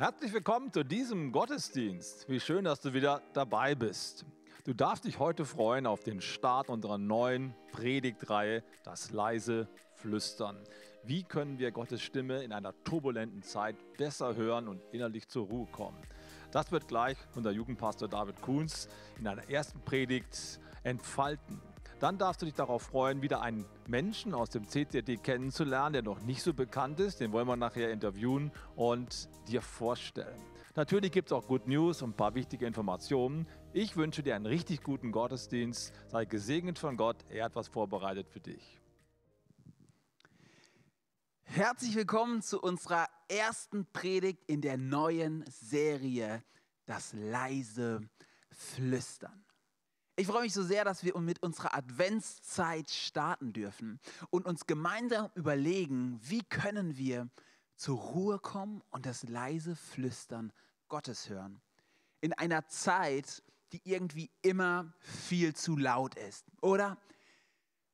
Herzlich willkommen zu diesem Gottesdienst. Wie schön, dass du wieder dabei bist. Du darfst dich heute freuen auf den Start unserer neuen Predigtreihe, das leise Flüstern. Wie können wir Gottes Stimme in einer turbulenten Zeit besser hören und innerlich zur Ruhe kommen? Das wird gleich unser Jugendpastor David Kuhns in einer ersten Predigt entfalten. Dann darfst du dich darauf freuen, wieder einen Menschen aus dem CCD kennenzulernen, der noch nicht so bekannt ist. Den wollen wir nachher interviewen und dir vorstellen. Natürlich gibt es auch Good News und ein paar wichtige Informationen. Ich wünsche dir einen richtig guten Gottesdienst. Sei gesegnet von Gott. Er hat was vorbereitet für dich. Herzlich willkommen zu unserer ersten Predigt in der neuen Serie Das leise Flüstern. Ich freue mich so sehr, dass wir mit unserer Adventszeit starten dürfen und uns gemeinsam überlegen, wie können wir zur Ruhe kommen und das leise Flüstern Gottes hören. In einer Zeit, die irgendwie immer viel zu laut ist, oder?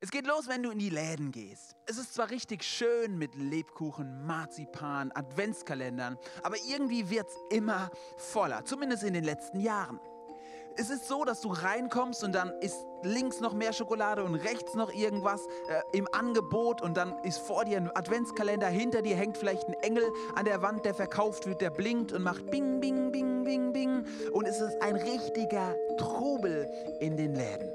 Es geht los, wenn du in die Läden gehst. Es ist zwar richtig schön mit Lebkuchen, Marzipan, Adventskalendern, aber irgendwie wird es immer voller, zumindest in den letzten Jahren es ist so, dass du reinkommst und dann ist links noch mehr Schokolade und rechts noch irgendwas äh, im Angebot und dann ist vor dir ein Adventskalender, hinter dir hängt vielleicht ein Engel an der Wand, der verkauft wird, der blinkt und macht bing, bing, bing, bing, bing und es ist ein richtiger Trubel in den Läden.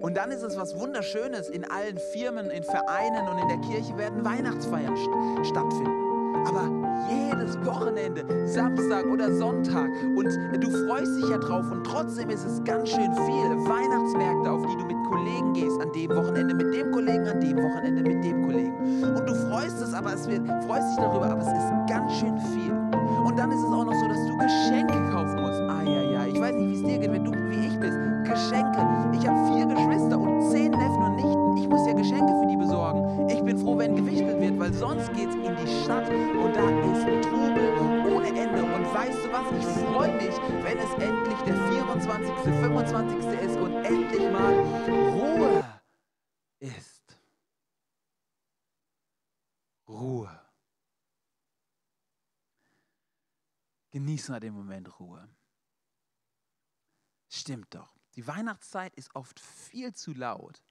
Und dann ist es was Wunderschönes, in allen Firmen, in Vereinen und in der Kirche werden Weihnachtsfeiern st stattfinden. Aber jedes Wochenende, Samstag oder Sonntag und du freust dich ja drauf und trotzdem ist es ganz schön viel. Weihnachtsmärkte, auf die du mit Kollegen gehst, an dem Wochenende mit dem Kollegen, an dem Wochenende mit dem Kollegen. Und du freust es, aber es wird, freust dich darüber, aber es ist ganz schön viel. Und Genieß mal den Moment Ruhe. Stimmt doch. Die Weihnachtszeit ist oft viel zu laut,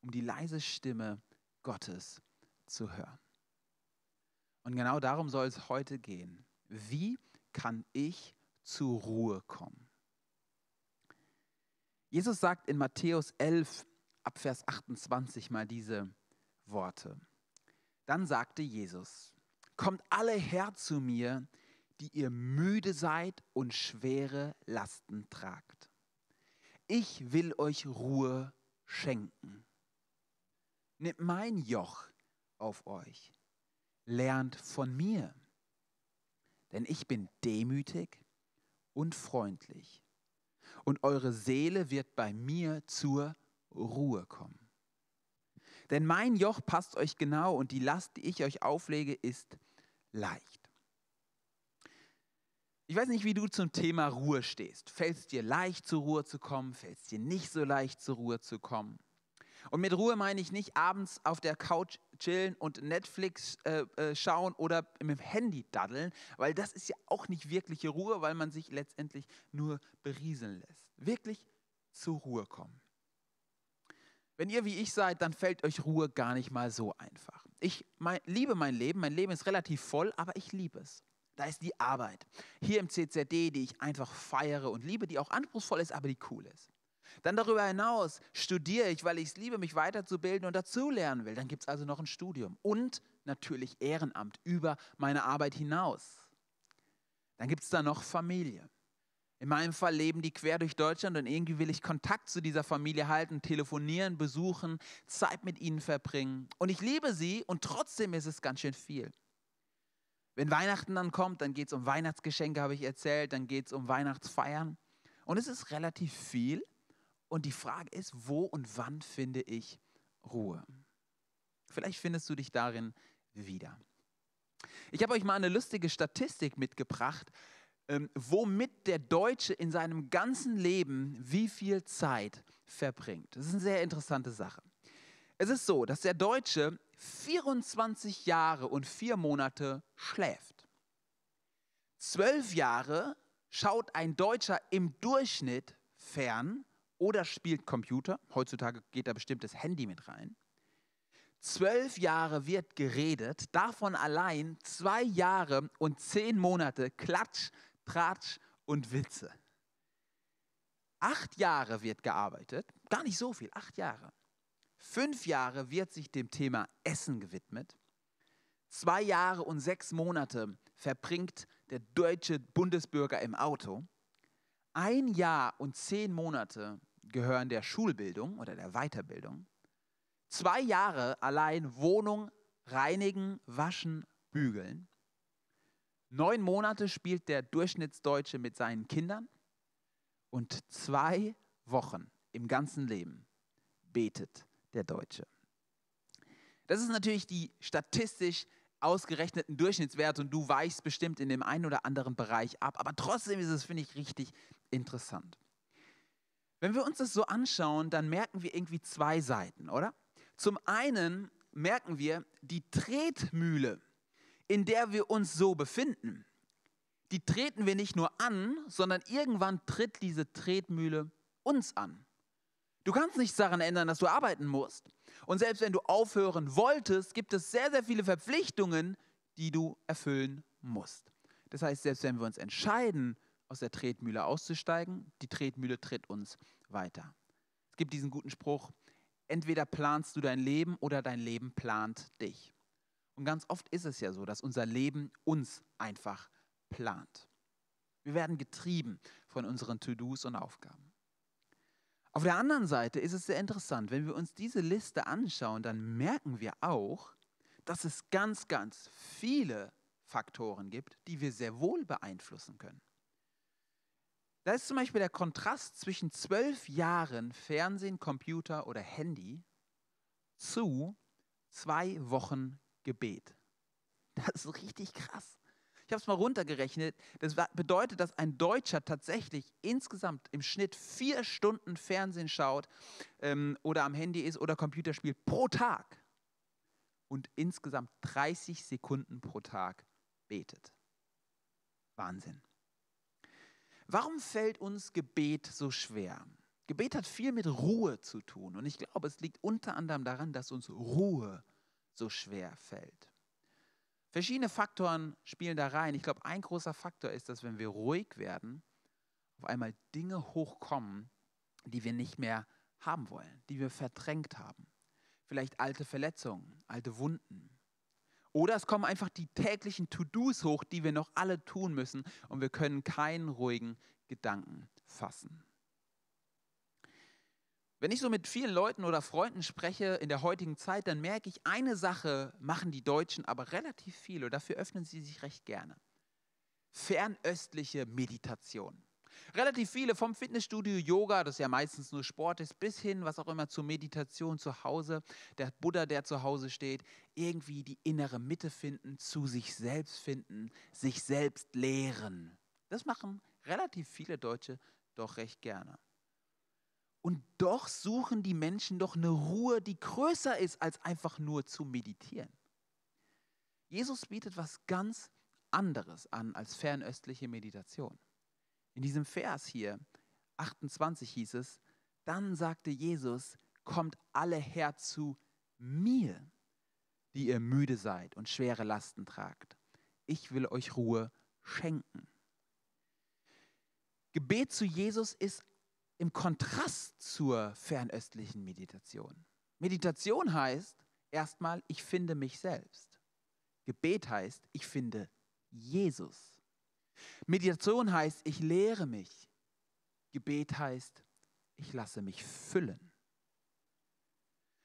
um die leise Stimme Gottes zu hören. Und genau darum soll es heute gehen. Wie kann ich zur Ruhe kommen? Jesus sagt in Matthäus 11 ab Vers 28 mal diese Worte. Dann sagte Jesus, kommt alle her zu mir, die ihr müde seid und schwere Lasten tragt. Ich will euch Ruhe schenken. Nehmt mein Joch auf euch lernt von mir, denn ich bin demütig und freundlich, und eure Seele wird bei mir zur Ruhe kommen. Denn mein Joch passt euch genau und die Last, die ich euch auflege, ist leicht. Ich weiß nicht, wie du zum Thema Ruhe stehst. Fällt es dir leicht, zur Ruhe zu kommen? Fällt es dir nicht so leicht, zur Ruhe zu kommen? Und mit Ruhe meine ich nicht abends auf der Couch chillen und Netflix äh, äh, schauen oder mit dem Handy daddeln, weil das ist ja auch nicht wirkliche Ruhe, weil man sich letztendlich nur berieseln lässt. Wirklich zur Ruhe kommen. Wenn ihr wie ich seid, dann fällt euch Ruhe gar nicht mal so einfach. Ich mein, liebe mein Leben, mein Leben ist relativ voll, aber ich liebe es. Da ist die Arbeit. Hier im CZD, die ich einfach feiere und liebe, die auch anspruchsvoll ist, aber die cool ist. Dann darüber hinaus studiere ich, weil ich es liebe, mich weiterzubilden und dazulernen will. Dann gibt es also noch ein Studium und natürlich Ehrenamt über meine Arbeit hinaus. Dann gibt es da noch Familie. In meinem Fall leben die quer durch Deutschland und irgendwie will ich Kontakt zu dieser Familie halten, telefonieren, besuchen, Zeit mit ihnen verbringen. Und ich liebe sie und trotzdem ist es ganz schön viel. Wenn Weihnachten dann kommt, dann geht es um Weihnachtsgeschenke, habe ich erzählt, dann geht es um Weihnachtsfeiern. Und es ist relativ viel. Und die Frage ist, wo und wann finde ich Ruhe? Vielleicht findest du dich darin wieder. Ich habe euch mal eine lustige Statistik mitgebracht, ähm, womit der Deutsche in seinem ganzen Leben wie viel Zeit verbringt. Das ist eine sehr interessante Sache. Es ist so, dass der Deutsche 24 Jahre und vier Monate schläft. Zwölf Jahre schaut ein Deutscher im Durchschnitt fern oder spielt Computer. Heutzutage geht da bestimmt das Handy mit rein. Zwölf Jahre wird geredet, davon allein zwei Jahre und zehn Monate Klatsch, Tratsch und Witze. Acht Jahre wird gearbeitet, gar nicht so viel, acht Jahre. Fünf Jahre wird sich dem Thema Essen gewidmet. Zwei Jahre und sechs Monate verbringt der deutsche Bundesbürger im Auto. Ein Jahr und zehn Monate gehören der Schulbildung oder der Weiterbildung. Zwei Jahre allein Wohnung reinigen, waschen, bügeln. Neun Monate spielt der Durchschnittsdeutsche mit seinen Kindern. Und zwei Wochen im ganzen Leben betet der Deutsche. Das ist natürlich die statistisch ausgerechneten Durchschnittswerte und du weichst bestimmt in dem einen oder anderen Bereich ab. Aber trotzdem ist es, finde ich, richtig interessant. Wenn wir uns das so anschauen, dann merken wir irgendwie zwei Seiten, oder? Zum einen merken wir die Tretmühle, in der wir uns so befinden. Die treten wir nicht nur an, sondern irgendwann tritt diese Tretmühle uns an. Du kannst nichts daran ändern, dass du arbeiten musst. Und selbst wenn du aufhören wolltest, gibt es sehr, sehr viele Verpflichtungen, die du erfüllen musst. Das heißt, selbst wenn wir uns entscheiden, aus der Tretmühle auszusteigen, die Tretmühle tritt uns weiter. Es gibt diesen guten Spruch, entweder planst du dein Leben oder dein Leben plant dich. Und ganz oft ist es ja so, dass unser Leben uns einfach plant. Wir werden getrieben von unseren To-Dos und Aufgaben. Auf der anderen Seite ist es sehr interessant, wenn wir uns diese Liste anschauen, dann merken wir auch, dass es ganz, ganz viele Faktoren gibt, die wir sehr wohl beeinflussen können. Da ist zum Beispiel der Kontrast zwischen zwölf Jahren Fernsehen, Computer oder Handy zu zwei Wochen Gebet. Das ist richtig krass. Ich habe es mal runtergerechnet. Das bedeutet, dass ein Deutscher tatsächlich insgesamt im Schnitt vier Stunden Fernsehen schaut ähm, oder am Handy ist oder Computer spielt pro Tag und insgesamt 30 Sekunden pro Tag betet. Wahnsinn. Warum fällt uns Gebet so schwer? Gebet hat viel mit Ruhe zu tun und ich glaube, es liegt unter anderem daran, dass uns Ruhe so schwer fällt. Verschiedene Faktoren spielen da rein. Ich glaube, ein großer Faktor ist, dass wenn wir ruhig werden, auf einmal Dinge hochkommen, die wir nicht mehr haben wollen, die wir verdrängt haben. Vielleicht alte Verletzungen, alte Wunden, oder es kommen einfach die täglichen To-Dos hoch, die wir noch alle tun müssen und wir können keinen ruhigen Gedanken fassen. Wenn ich so mit vielen Leuten oder Freunden spreche in der heutigen Zeit, dann merke ich, eine Sache machen die Deutschen aber relativ viel und dafür öffnen sie sich recht gerne. Fernöstliche Meditation. Relativ viele vom Fitnessstudio Yoga, das ja meistens nur Sport ist, bis hin, was auch immer, zur Meditation zu Hause, der Buddha, der zu Hause steht, irgendwie die innere Mitte finden, zu sich selbst finden, sich selbst lehren. Das machen relativ viele Deutsche doch recht gerne. Und doch suchen die Menschen doch eine Ruhe, die größer ist, als einfach nur zu meditieren. Jesus bietet was ganz anderes an als fernöstliche Meditation. In diesem Vers hier, 28 hieß es, dann sagte Jesus, kommt alle her zu mir, die ihr müde seid und schwere Lasten tragt. Ich will euch Ruhe schenken. Gebet zu Jesus ist im Kontrast zur fernöstlichen Meditation. Meditation heißt erstmal, ich finde mich selbst. Gebet heißt, ich finde Jesus. Meditation heißt, ich lehre mich. Gebet heißt, ich lasse mich füllen.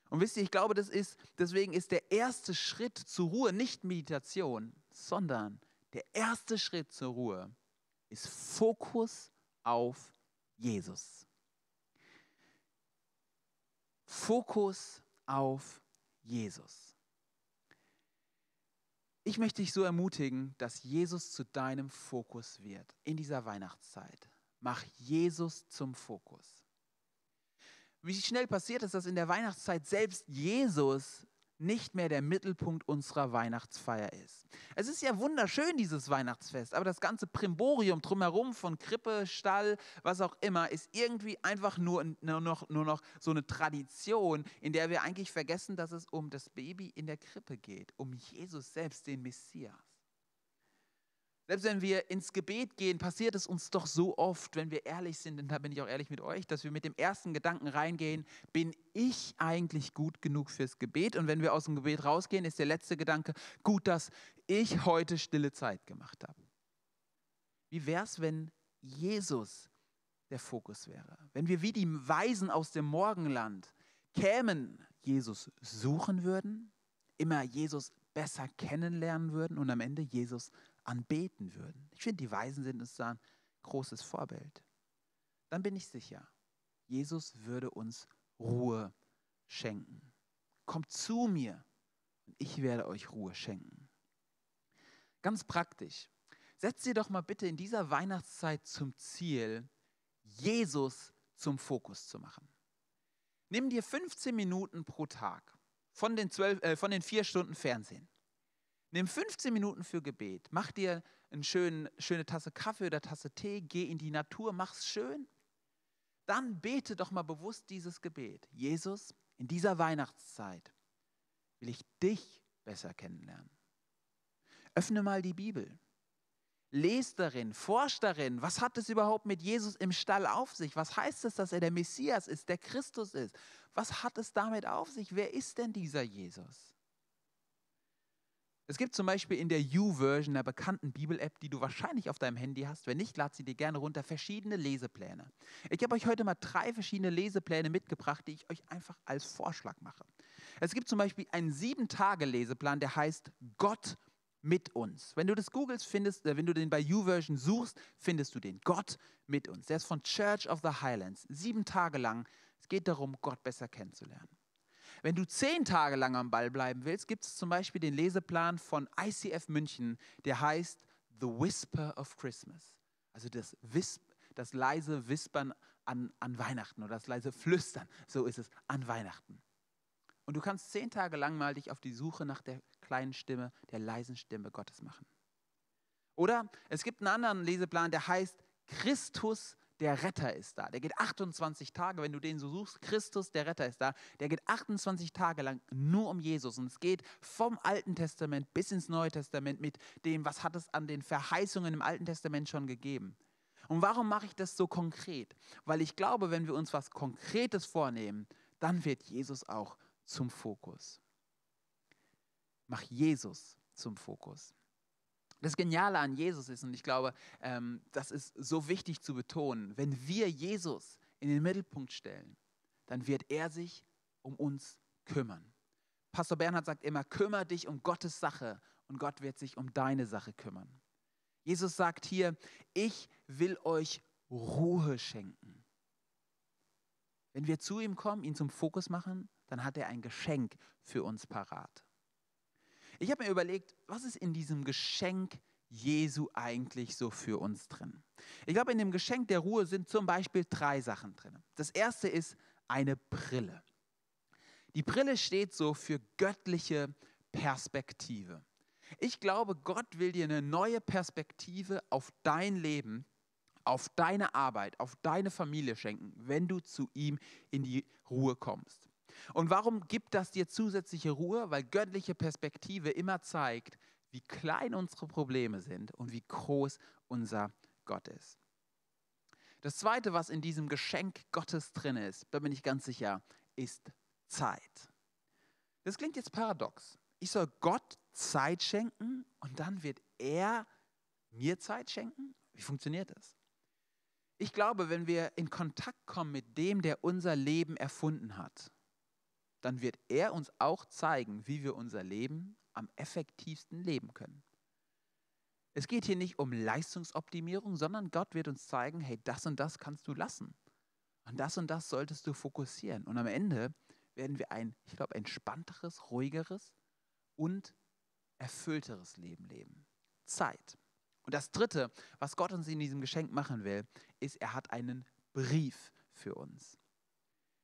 Und wisst ihr, ich glaube, das ist, deswegen ist der erste Schritt zur Ruhe nicht Meditation, sondern der erste Schritt zur Ruhe ist Fokus auf Jesus. Fokus auf Jesus. Ich möchte dich so ermutigen, dass Jesus zu deinem Fokus wird in dieser Weihnachtszeit. Mach Jesus zum Fokus. Wie schnell passiert es, dass in der Weihnachtszeit selbst Jesus nicht mehr der Mittelpunkt unserer Weihnachtsfeier ist. Es ist ja wunderschön, dieses Weihnachtsfest, aber das ganze Primborium drumherum von Krippe, Stall, was auch immer, ist irgendwie einfach nur, nur, noch, nur noch so eine Tradition, in der wir eigentlich vergessen, dass es um das Baby in der Krippe geht, um Jesus selbst, den Messias. Selbst wenn wir ins Gebet gehen, passiert es uns doch so oft, wenn wir ehrlich sind, und da bin ich auch ehrlich mit euch, dass wir mit dem ersten Gedanken reingehen, bin ich eigentlich gut genug fürs Gebet? Und wenn wir aus dem Gebet rausgehen, ist der letzte Gedanke, gut, dass ich heute stille Zeit gemacht habe. Wie wäre es, wenn Jesus der Fokus wäre? Wenn wir wie die Weisen aus dem Morgenland kämen, Jesus suchen würden, immer Jesus besser kennenlernen würden und am Ende Jesus anbeten würden. Ich finde, die Weisen sind uns da ein großes Vorbild. Dann bin ich sicher, Jesus würde uns Ruhe schenken. Kommt zu mir und ich werde euch Ruhe schenken. Ganz praktisch. Setzt ihr doch mal bitte in dieser Weihnachtszeit zum Ziel, Jesus zum Fokus zu machen. Nimm dir 15 Minuten pro Tag von den, 12, äh, von den vier Stunden Fernsehen. Nimm 15 Minuten für Gebet. Mach dir eine schöne, schöne Tasse Kaffee oder Tasse Tee. Geh in die Natur, mach's schön. Dann bete doch mal bewusst dieses Gebet. Jesus, in dieser Weihnachtszeit will ich dich besser kennenlernen. Öffne mal die Bibel. Lest darin, forscht darin, was hat es überhaupt mit Jesus im Stall auf sich? Was heißt es, dass er der Messias ist, der Christus ist? Was hat es damit auf sich? Wer ist denn dieser Jesus? Es gibt zum Beispiel in der U-Version, der bekannten Bibel-App, die du wahrscheinlich auf deinem Handy hast. Wenn nicht, lad sie dir gerne runter. Verschiedene Lesepläne. Ich habe euch heute mal drei verschiedene Lesepläne mitgebracht, die ich euch einfach als Vorschlag mache. Es gibt zum Beispiel einen sieben-Tage-Leseplan, der heißt Gott mit uns. Wenn du das googelst, findest, äh, wenn du den bei U-Version suchst, findest du den. Gott mit uns. Der ist von Church of the Highlands. Sieben Tage lang. Es geht darum, Gott besser kennenzulernen. Wenn du zehn Tage lang am Ball bleiben willst, gibt es zum Beispiel den Leseplan von ICF München, der heißt The Whisper of Christmas. Also das, Wisp, das leise Wispern an, an Weihnachten oder das leise Flüstern, so ist es, an Weihnachten. Und du kannst zehn Tage lang mal dich auf die Suche nach der kleinen Stimme, der leisen Stimme Gottes machen. Oder es gibt einen anderen Leseplan, der heißt Christus der Retter ist da. Der geht 28 Tage, wenn du den so suchst, Christus, der Retter ist da. Der geht 28 Tage lang nur um Jesus. Und es geht vom Alten Testament bis ins Neue Testament mit dem, was hat es an den Verheißungen im Alten Testament schon gegeben. Und warum mache ich das so konkret? Weil ich glaube, wenn wir uns was Konkretes vornehmen, dann wird Jesus auch zum Fokus. Mach Jesus zum Fokus. Das Geniale an Jesus ist, und ich glaube, ähm, das ist so wichtig zu betonen, wenn wir Jesus in den Mittelpunkt stellen, dann wird er sich um uns kümmern. Pastor Bernhard sagt immer, kümmere dich um Gottes Sache und Gott wird sich um deine Sache kümmern. Jesus sagt hier, ich will euch Ruhe schenken. Wenn wir zu ihm kommen, ihn zum Fokus machen, dann hat er ein Geschenk für uns parat. Ich habe mir überlegt, was ist in diesem Geschenk Jesu eigentlich so für uns drin? Ich glaube, in dem Geschenk der Ruhe sind zum Beispiel drei Sachen drin. Das erste ist eine Brille. Die Brille steht so für göttliche Perspektive. Ich glaube, Gott will dir eine neue Perspektive auf dein Leben, auf deine Arbeit, auf deine Familie schenken, wenn du zu ihm in die Ruhe kommst. Und warum gibt das dir zusätzliche Ruhe? Weil göttliche Perspektive immer zeigt, wie klein unsere Probleme sind und wie groß unser Gott ist. Das Zweite, was in diesem Geschenk Gottes drin ist, da bin ich ganz sicher, ist Zeit. Das klingt jetzt paradox. Ich soll Gott Zeit schenken und dann wird er mir Zeit schenken? Wie funktioniert das? Ich glaube, wenn wir in Kontakt kommen mit dem, der unser Leben erfunden hat, dann wird er uns auch zeigen, wie wir unser Leben am effektivsten leben können. Es geht hier nicht um Leistungsoptimierung, sondern Gott wird uns zeigen, hey, das und das kannst du lassen. Und das und das solltest du fokussieren. Und am Ende werden wir ein, ich glaube, entspannteres, ruhigeres und erfüllteres Leben leben. Zeit. Und das Dritte, was Gott uns in diesem Geschenk machen will, ist, er hat einen Brief für uns.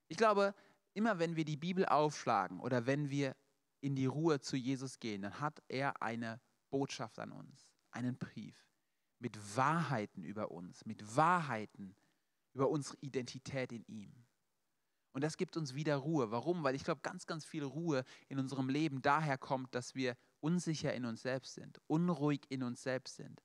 Ich glaube, immer wenn wir die Bibel aufschlagen oder wenn wir in die Ruhe zu Jesus gehen, dann hat er eine Botschaft an uns, einen Brief mit Wahrheiten über uns, mit Wahrheiten über unsere Identität in ihm. Und das gibt uns wieder Ruhe. Warum? Weil ich glaube, ganz, ganz viel Ruhe in unserem Leben daher kommt, dass wir unsicher in uns selbst sind, unruhig in uns selbst sind.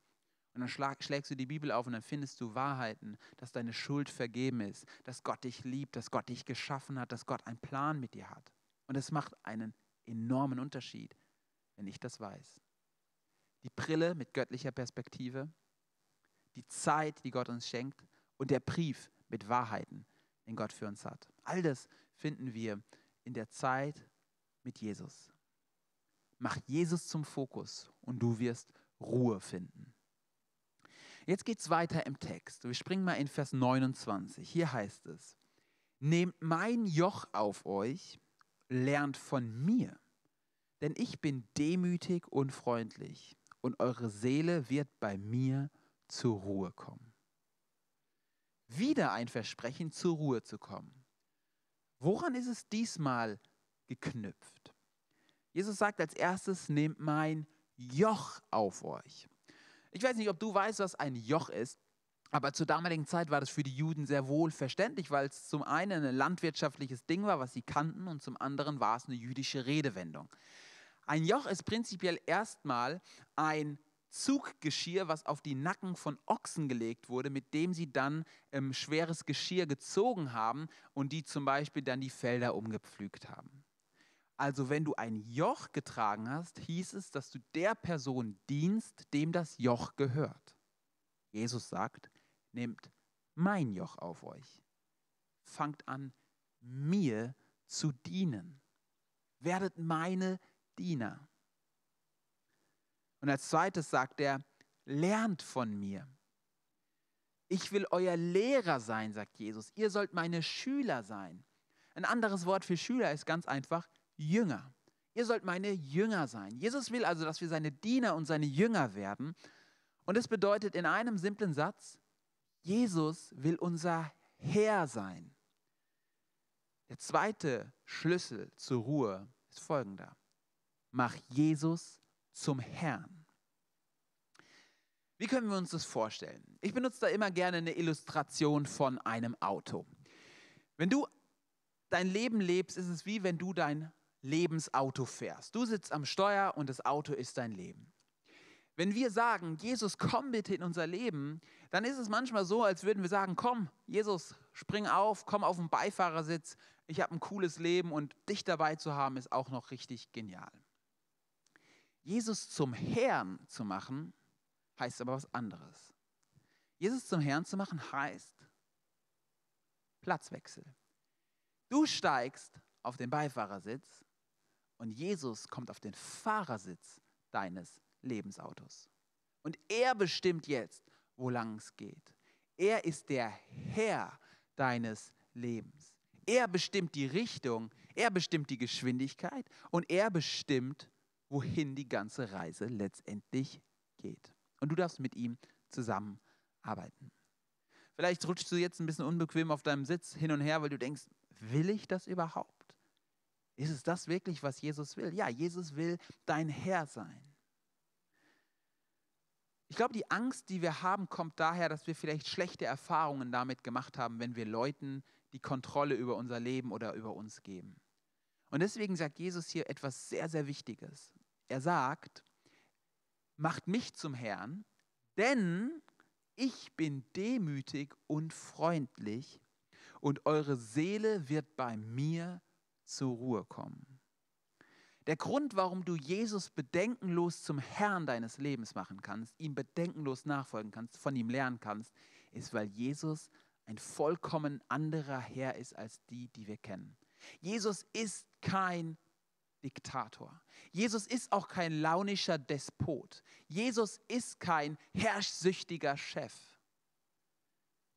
Und dann schlag, schlägst du die Bibel auf und dann findest du Wahrheiten, dass deine Schuld vergeben ist, dass Gott dich liebt, dass Gott dich geschaffen hat, dass Gott einen Plan mit dir hat. Und es macht einen enormen Unterschied, wenn ich das weiß. Die Brille mit göttlicher Perspektive, die Zeit, die Gott uns schenkt und der Brief mit Wahrheiten, den Gott für uns hat. All das finden wir in der Zeit mit Jesus. Mach Jesus zum Fokus und du wirst Ruhe finden. Jetzt geht es weiter im Text. Wir springen mal in Vers 29. Hier heißt es, nehmt mein Joch auf euch, lernt von mir, denn ich bin demütig und freundlich und eure Seele wird bei mir zur Ruhe kommen. Wieder ein Versprechen, zur Ruhe zu kommen. Woran ist es diesmal geknüpft? Jesus sagt als erstes, nehmt mein Joch auf euch. Ich weiß nicht, ob du weißt, was ein Joch ist, aber zur damaligen Zeit war das für die Juden sehr wohl verständlich, weil es zum einen ein landwirtschaftliches Ding war, was sie kannten, und zum anderen war es eine jüdische Redewendung. Ein Joch ist prinzipiell erstmal ein Zuggeschirr, was auf die Nacken von Ochsen gelegt wurde, mit dem sie dann ähm, schweres Geschirr gezogen haben und die zum Beispiel dann die Felder umgepflügt haben. Also wenn du ein Joch getragen hast, hieß es, dass du der Person dienst, dem das Joch gehört. Jesus sagt, nehmt mein Joch auf euch. Fangt an, mir zu dienen. Werdet meine Diener. Und als zweites sagt er, lernt von mir. Ich will euer Lehrer sein, sagt Jesus. Ihr sollt meine Schüler sein. Ein anderes Wort für Schüler ist ganz einfach Jünger. Ihr sollt meine Jünger sein. Jesus will also, dass wir seine Diener und seine Jünger werden. Und es bedeutet in einem simplen Satz, Jesus will unser Herr sein. Der zweite Schlüssel zur Ruhe ist folgender. Mach Jesus zum Herrn. Wie können wir uns das vorstellen? Ich benutze da immer gerne eine Illustration von einem Auto. Wenn du dein Leben lebst, ist es wie wenn du dein Lebensauto fährst. Du sitzt am Steuer und das Auto ist dein Leben. Wenn wir sagen, Jesus, komm bitte in unser Leben, dann ist es manchmal so, als würden wir sagen, komm, Jesus, spring auf, komm auf den Beifahrersitz, ich habe ein cooles Leben und dich dabei zu haben, ist auch noch richtig genial. Jesus zum Herrn zu machen, heißt aber was anderes. Jesus zum Herrn zu machen heißt Platzwechsel. Du steigst auf den Beifahrersitz und Jesus kommt auf den Fahrersitz deines Lebensautos. Und er bestimmt jetzt, wo lang es geht. Er ist der Herr deines Lebens. Er bestimmt die Richtung, er bestimmt die Geschwindigkeit und er bestimmt, wohin die ganze Reise letztendlich geht. Und du darfst mit ihm zusammenarbeiten. Vielleicht rutschst du jetzt ein bisschen unbequem auf deinem Sitz hin und her, weil du denkst, will ich das überhaupt? Ist es das wirklich, was Jesus will? Ja, Jesus will dein Herr sein. Ich glaube, die Angst, die wir haben, kommt daher, dass wir vielleicht schlechte Erfahrungen damit gemacht haben, wenn wir Leuten die Kontrolle über unser Leben oder über uns geben. Und deswegen sagt Jesus hier etwas sehr, sehr Wichtiges. Er sagt, macht mich zum Herrn, denn ich bin demütig und freundlich und eure Seele wird bei mir zur Ruhe kommen. Der Grund, warum du Jesus bedenkenlos zum Herrn deines Lebens machen kannst, ihm bedenkenlos nachfolgen kannst, von ihm lernen kannst, ist, weil Jesus ein vollkommen anderer Herr ist als die, die wir kennen. Jesus ist kein Diktator. Jesus ist auch kein launischer Despot. Jesus ist kein herrschsüchtiger Chef.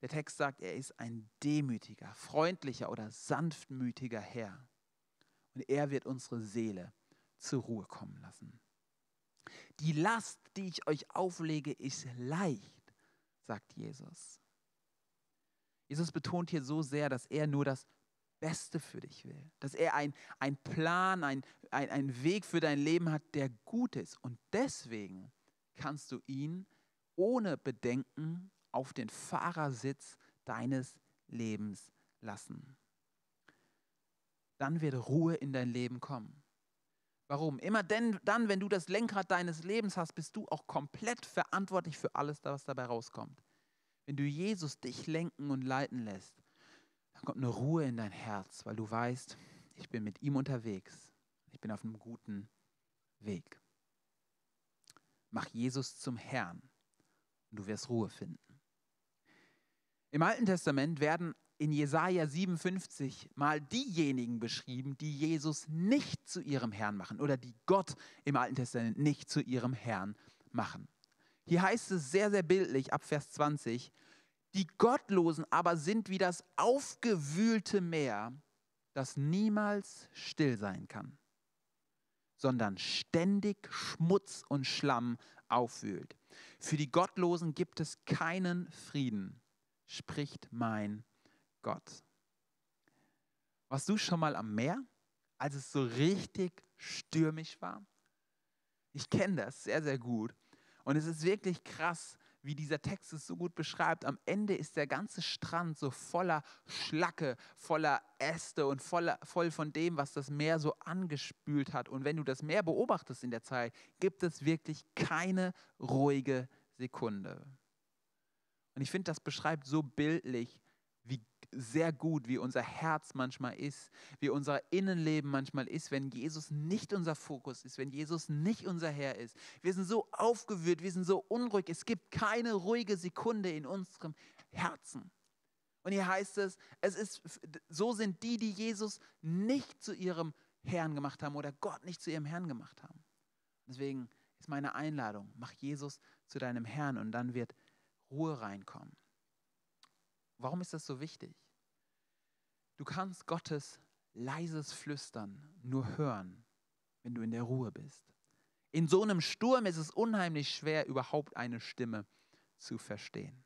Der Text sagt, er ist ein demütiger, freundlicher oder sanftmütiger Herr und er wird unsere Seele zur Ruhe kommen lassen. Die Last, die ich euch auflege, ist leicht, sagt Jesus. Jesus betont hier so sehr, dass er nur das Beste für dich will. Dass er einen Plan, ein, ein, einen Weg für dein Leben hat, der gut ist. Und deswegen kannst du ihn ohne Bedenken auf den Fahrersitz deines Lebens lassen. Dann wird Ruhe in dein Leben kommen. Warum? Immer denn, dann, wenn du das Lenkrad deines Lebens hast, bist du auch komplett verantwortlich für alles, was dabei rauskommt. Wenn du Jesus dich lenken und leiten lässt, dann kommt eine Ruhe in dein Herz, weil du weißt, ich bin mit ihm unterwegs. Ich bin auf einem guten Weg. Mach Jesus zum Herrn und du wirst Ruhe finden. Im Alten Testament werden in Jesaja 57 mal diejenigen beschrieben, die Jesus nicht zu ihrem Herrn machen oder die Gott im Alten Testament nicht zu ihrem Herrn machen. Hier heißt es sehr, sehr bildlich ab Vers 20, die Gottlosen aber sind wie das aufgewühlte Meer, das niemals still sein kann, sondern ständig Schmutz und Schlamm aufwühlt. Für die Gottlosen gibt es keinen Frieden, spricht mein Gott. Warst du schon mal am Meer, als es so richtig stürmisch war? Ich kenne das sehr, sehr gut. Und es ist wirklich krass, wie dieser Text es so gut beschreibt. Am Ende ist der ganze Strand so voller Schlacke, voller Äste und voller, voll von dem, was das Meer so angespült hat. Und wenn du das Meer beobachtest in der Zeit, gibt es wirklich keine ruhige Sekunde. Und ich finde, das beschreibt so bildlich, sehr gut, wie unser Herz manchmal ist, wie unser Innenleben manchmal ist, wenn Jesus nicht unser Fokus ist, wenn Jesus nicht unser Herr ist. Wir sind so aufgewühlt, wir sind so unruhig. Es gibt keine ruhige Sekunde in unserem Herzen. Und hier heißt es, es ist, so sind die, die Jesus nicht zu ihrem Herrn gemacht haben oder Gott nicht zu ihrem Herrn gemacht haben. Deswegen ist meine Einladung, mach Jesus zu deinem Herrn und dann wird Ruhe reinkommen. Warum ist das so wichtig? Du kannst Gottes leises Flüstern nur hören, wenn du in der Ruhe bist. In so einem Sturm ist es unheimlich schwer, überhaupt eine Stimme zu verstehen.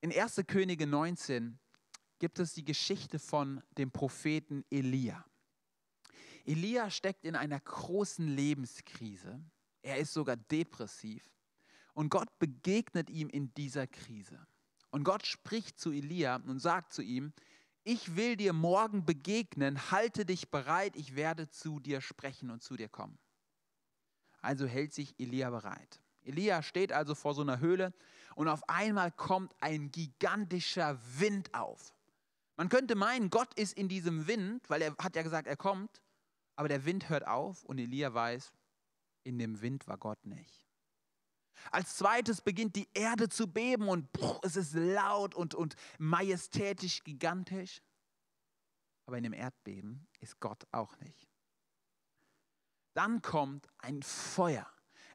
In 1. Könige 19 gibt es die Geschichte von dem Propheten Elia. Elia steckt in einer großen Lebenskrise. Er ist sogar depressiv. Und Gott begegnet ihm in dieser Krise. Und Gott spricht zu Elia und sagt zu ihm, ich will dir morgen begegnen, halte dich bereit, ich werde zu dir sprechen und zu dir kommen. Also hält sich Elia bereit. Elia steht also vor so einer Höhle und auf einmal kommt ein gigantischer Wind auf. Man könnte meinen, Gott ist in diesem Wind, weil er hat ja gesagt, er kommt, aber der Wind hört auf und Elia weiß, in dem Wind war Gott nicht. Als zweites beginnt die Erde zu beben und es ist laut und, und majestätisch, gigantisch. Aber in dem Erdbeben ist Gott auch nicht. Dann kommt ein Feuer.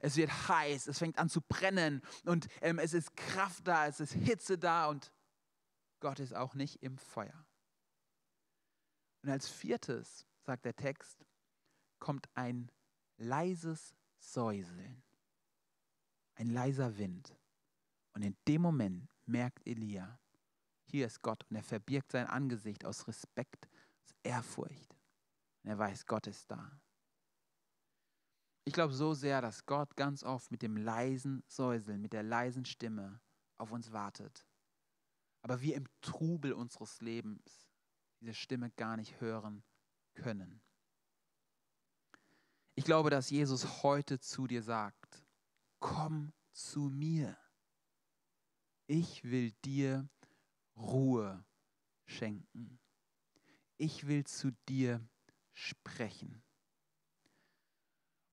Es wird heiß, es fängt an zu brennen und ähm, es ist Kraft da, es ist Hitze da und Gott ist auch nicht im Feuer. Und als viertes, sagt der Text, kommt ein leises Säuseln ein leiser Wind. Und in dem Moment merkt Elia, hier ist Gott und er verbirgt sein Angesicht aus Respekt, aus Ehrfurcht. Und er weiß, Gott ist da. Ich glaube so sehr, dass Gott ganz oft mit dem leisen Säuseln, mit der leisen Stimme auf uns wartet. Aber wir im Trubel unseres Lebens diese Stimme gar nicht hören können. Ich glaube, dass Jesus heute zu dir sagt, komm zu mir. Ich will dir Ruhe schenken. Ich will zu dir sprechen.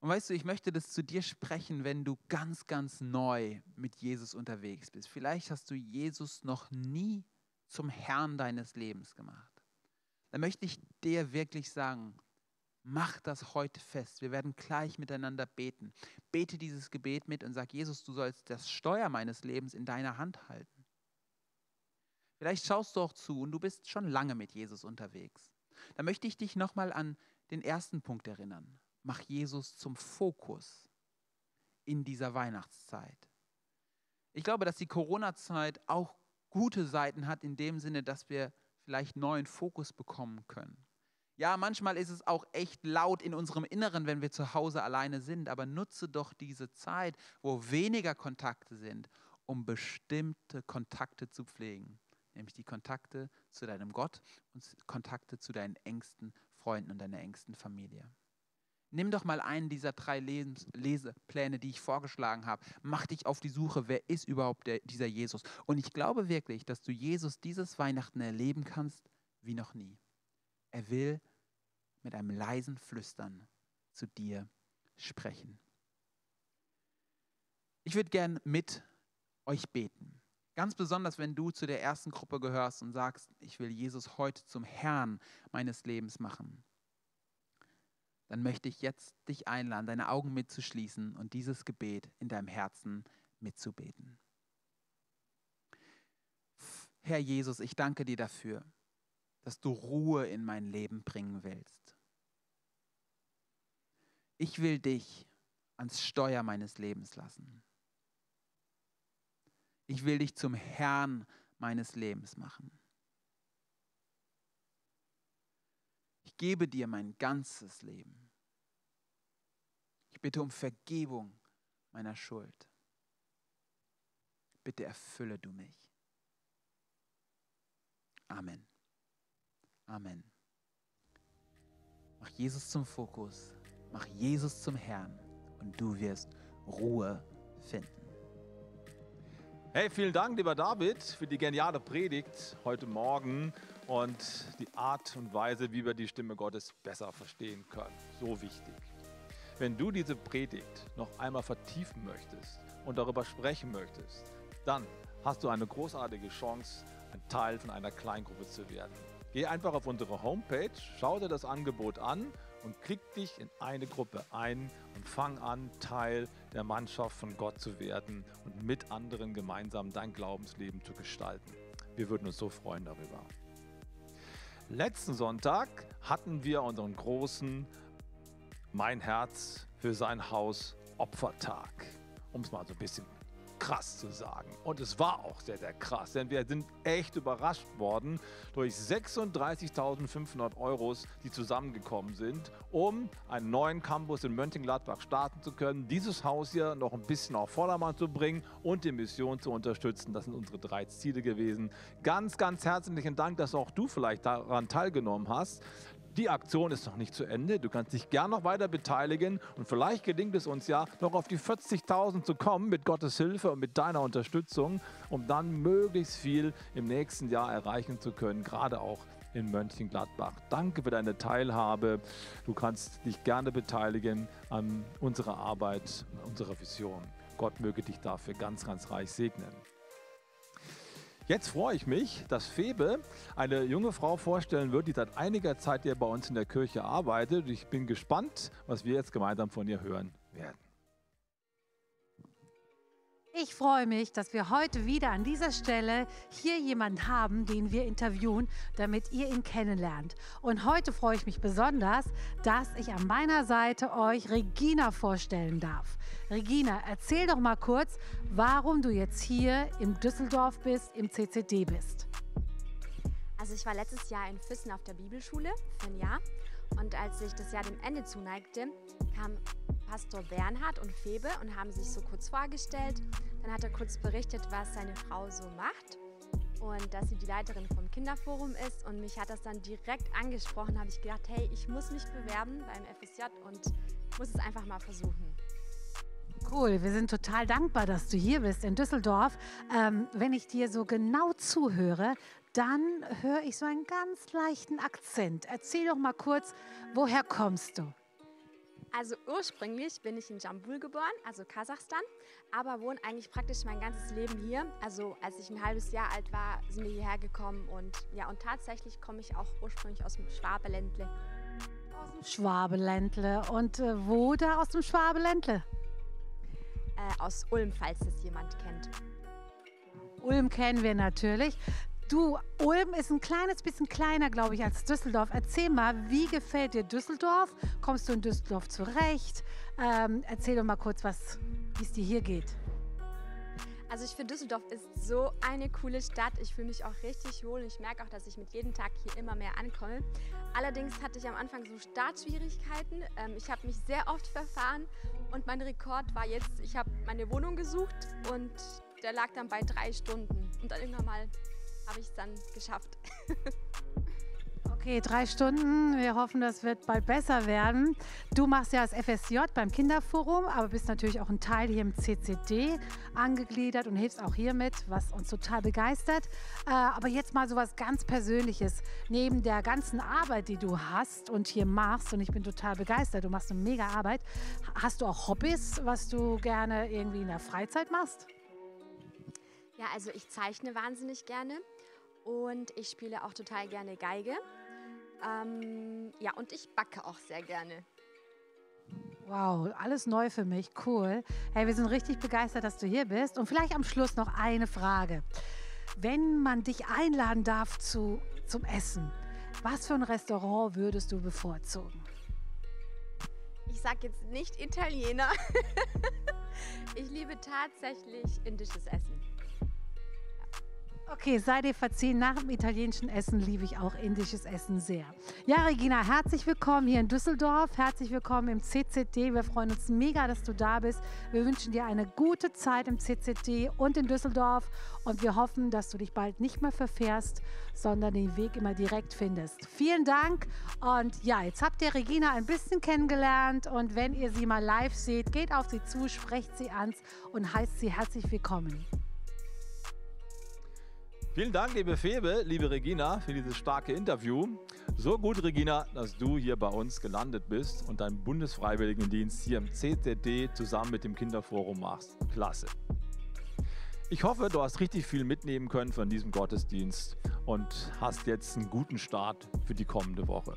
Und weißt du, ich möchte das zu dir sprechen, wenn du ganz, ganz neu mit Jesus unterwegs bist. Vielleicht hast du Jesus noch nie zum Herrn deines Lebens gemacht. Dann möchte ich dir wirklich sagen, Mach das heute fest. Wir werden gleich miteinander beten. Bete dieses Gebet mit und sag, Jesus, du sollst das Steuer meines Lebens in deiner Hand halten. Vielleicht schaust du auch zu und du bist schon lange mit Jesus unterwegs. Da möchte ich dich nochmal an den ersten Punkt erinnern. Mach Jesus zum Fokus in dieser Weihnachtszeit. Ich glaube, dass die Corona-Zeit auch gute Seiten hat in dem Sinne, dass wir vielleicht neuen Fokus bekommen können. Ja, manchmal ist es auch echt laut in unserem Inneren, wenn wir zu Hause alleine sind, aber nutze doch diese Zeit, wo weniger Kontakte sind, um bestimmte Kontakte zu pflegen, nämlich die Kontakte zu deinem Gott und Kontakte zu deinen engsten Freunden und deiner engsten Familie. Nimm doch mal einen dieser drei Lebens Lesepläne, die ich vorgeschlagen habe. Mach dich auf die Suche, wer ist überhaupt der, dieser Jesus? Und ich glaube wirklich, dass du Jesus dieses Weihnachten erleben kannst wie noch nie. Er will mit einem leisen Flüstern zu dir sprechen. Ich würde gern mit euch beten. Ganz besonders, wenn du zu der ersten Gruppe gehörst und sagst, ich will Jesus heute zum Herrn meines Lebens machen. Dann möchte ich jetzt dich einladen, deine Augen mitzuschließen und dieses Gebet in deinem Herzen mitzubeten. Herr Jesus, ich danke dir dafür, dass du Ruhe in mein Leben bringen willst. Ich will dich ans Steuer meines Lebens lassen. Ich will dich zum Herrn meines Lebens machen. Ich gebe dir mein ganzes Leben. Ich bitte um Vergebung meiner Schuld. Bitte erfülle du mich. Amen. Amen. Mach Jesus zum Fokus, mach Jesus zum Herrn und du wirst Ruhe finden. Hey, vielen Dank, lieber David, für die geniale Predigt heute Morgen und die Art und Weise, wie wir die Stimme Gottes besser verstehen können. So wichtig. Wenn du diese Predigt noch einmal vertiefen möchtest und darüber sprechen möchtest, dann hast du eine großartige Chance, ein Teil von einer Kleingruppe zu werden. Geh einfach auf unsere Homepage, schau dir das Angebot an und klick dich in eine Gruppe ein und fang an, Teil der Mannschaft von Gott zu werden und mit anderen gemeinsam dein Glaubensleben zu gestalten. Wir würden uns so freuen darüber. Letzten Sonntag hatten wir unseren großen Mein Herz für sein Haus Opfertag, um es mal so ein bisschen krass zu sagen. Und es war auch sehr, sehr krass, denn wir sind echt überrascht worden durch 36.500 Euros, die zusammengekommen sind, um einen neuen Campus in Mönchengladbach starten zu können, dieses Haus hier noch ein bisschen auf Vordermann zu bringen und die Mission zu unterstützen. Das sind unsere drei Ziele gewesen. Ganz, ganz herzlichen Dank, dass auch du vielleicht daran teilgenommen hast. Die Aktion ist noch nicht zu Ende. Du kannst dich gern noch weiter beteiligen und vielleicht gelingt es uns ja, noch auf die 40.000 zu kommen mit Gottes Hilfe und mit deiner Unterstützung, um dann möglichst viel im nächsten Jahr erreichen zu können, gerade auch in Mönchengladbach. Danke für deine Teilhabe. Du kannst dich gerne beteiligen an unserer Arbeit, unserer Vision. Gott möge dich dafür ganz, ganz reich segnen. Jetzt freue ich mich, dass Febe eine junge Frau vorstellen wird, die seit einiger Zeit hier bei uns in der Kirche arbeitet. Ich bin gespannt, was wir jetzt gemeinsam von ihr hören werden. Ich freue mich, dass wir heute wieder an dieser Stelle hier jemanden haben, den wir interviewen, damit ihr ihn kennenlernt. Und heute freue ich mich besonders, dass ich an meiner Seite euch Regina vorstellen darf. Regina, erzähl doch mal kurz, warum du jetzt hier in Düsseldorf bist, im CCD bist. Also ich war letztes Jahr in Füssen auf der Bibelschule für ein Jahr und als sich das Jahr dem Ende zuneigte, kam Pastor Bernhard und Febe und haben sich so kurz vorgestellt. Dann hat er kurz berichtet, was seine Frau so macht und dass sie die Leiterin vom Kinderforum ist. Und mich hat das dann direkt angesprochen. habe ich gedacht, hey, ich muss mich bewerben beim FSJ und muss es einfach mal versuchen. Cool, wir sind total dankbar, dass du hier bist in Düsseldorf. Ähm, wenn ich dir so genau zuhöre, dann höre ich so einen ganz leichten Akzent. Erzähl doch mal kurz, woher kommst du? Also ursprünglich bin ich in Jambul geboren, also Kasachstan, aber wohne eigentlich praktisch mein ganzes Leben hier. Also als ich ein halbes Jahr alt war, sind wir hierher gekommen und ja, und tatsächlich komme ich auch ursprünglich aus dem Schwabeländle. Aus dem Schwabeländle. Und äh, wo da aus dem Schwabeländle? Äh, aus Ulm, falls das jemand kennt. Ulm kennen wir natürlich. Du, Ulm ist ein kleines bisschen kleiner, glaube ich, als Düsseldorf. Erzähl mal, wie gefällt dir Düsseldorf? Kommst du in Düsseldorf zurecht? Ähm, erzähl doch mal kurz, wie es dir hier geht. Also ich finde, Düsseldorf ist so eine coole Stadt. Ich fühle mich auch richtig wohl und ich merke auch, dass ich mit jedem Tag hier immer mehr ankomme. Allerdings hatte ich am Anfang so Startschwierigkeiten. Ähm, ich habe mich sehr oft verfahren und mein Rekord war jetzt, ich habe meine Wohnung gesucht und der lag dann bei drei Stunden. Und dann irgendwann mal habe ich es dann geschafft. Okay, drei Stunden. Wir hoffen, das wird bald besser werden. Du machst ja das FSJ beim Kinderforum, aber bist natürlich auch ein Teil hier im CCD angegliedert und hilfst auch hier mit, was uns total begeistert. Äh, aber jetzt mal so was ganz Persönliches. Neben der ganzen Arbeit, die du hast und hier machst, und ich bin total begeistert, du machst eine mega Arbeit, hast du auch Hobbys, was du gerne irgendwie in der Freizeit machst? Ja, also ich zeichne wahnsinnig gerne und ich spiele auch total gerne Geige. Ähm, ja, und ich backe auch sehr gerne. Wow, alles neu für mich, cool. Hey, wir sind richtig begeistert, dass du hier bist. Und vielleicht am Schluss noch eine Frage. Wenn man dich einladen darf zu, zum Essen, was für ein Restaurant würdest du bevorzugen? Ich sage jetzt nicht Italiener. ich liebe tatsächlich indisches Essen. Okay, sei dir verziehen. Nach dem italienischen Essen liebe ich auch indisches Essen sehr. Ja, Regina, herzlich willkommen hier in Düsseldorf. Herzlich willkommen im CCD. Wir freuen uns mega, dass du da bist. Wir wünschen dir eine gute Zeit im CCD und in Düsseldorf. Und wir hoffen, dass du dich bald nicht mehr verfährst, sondern den Weg immer direkt findest. Vielen Dank. Und ja, jetzt habt ihr Regina ein bisschen kennengelernt. Und wenn ihr sie mal live seht, geht auf sie zu, sprecht sie an und heißt sie herzlich willkommen. Vielen Dank, liebe Febe, liebe Regina, für dieses starke Interview. So gut, Regina, dass du hier bei uns gelandet bist und deinen Bundesfreiwilligendienst hier im CZD zusammen mit dem Kinderforum machst. Klasse. Ich hoffe, du hast richtig viel mitnehmen können von diesem Gottesdienst und hast jetzt einen guten Start für die kommende Woche.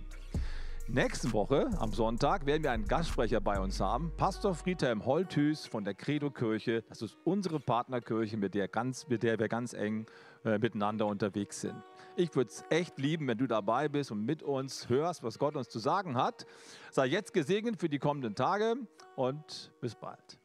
Nächste Woche, am Sonntag, werden wir einen Gastsprecher bei uns haben, Pastor Friedhelm Holthüß von der Credo-Kirche. Das ist unsere Partnerkirche, mit der, ganz, mit der wir ganz eng äh, miteinander unterwegs sind. Ich würde es echt lieben, wenn du dabei bist und mit uns hörst, was Gott uns zu sagen hat. Sei jetzt gesegnet für die kommenden Tage und bis bald.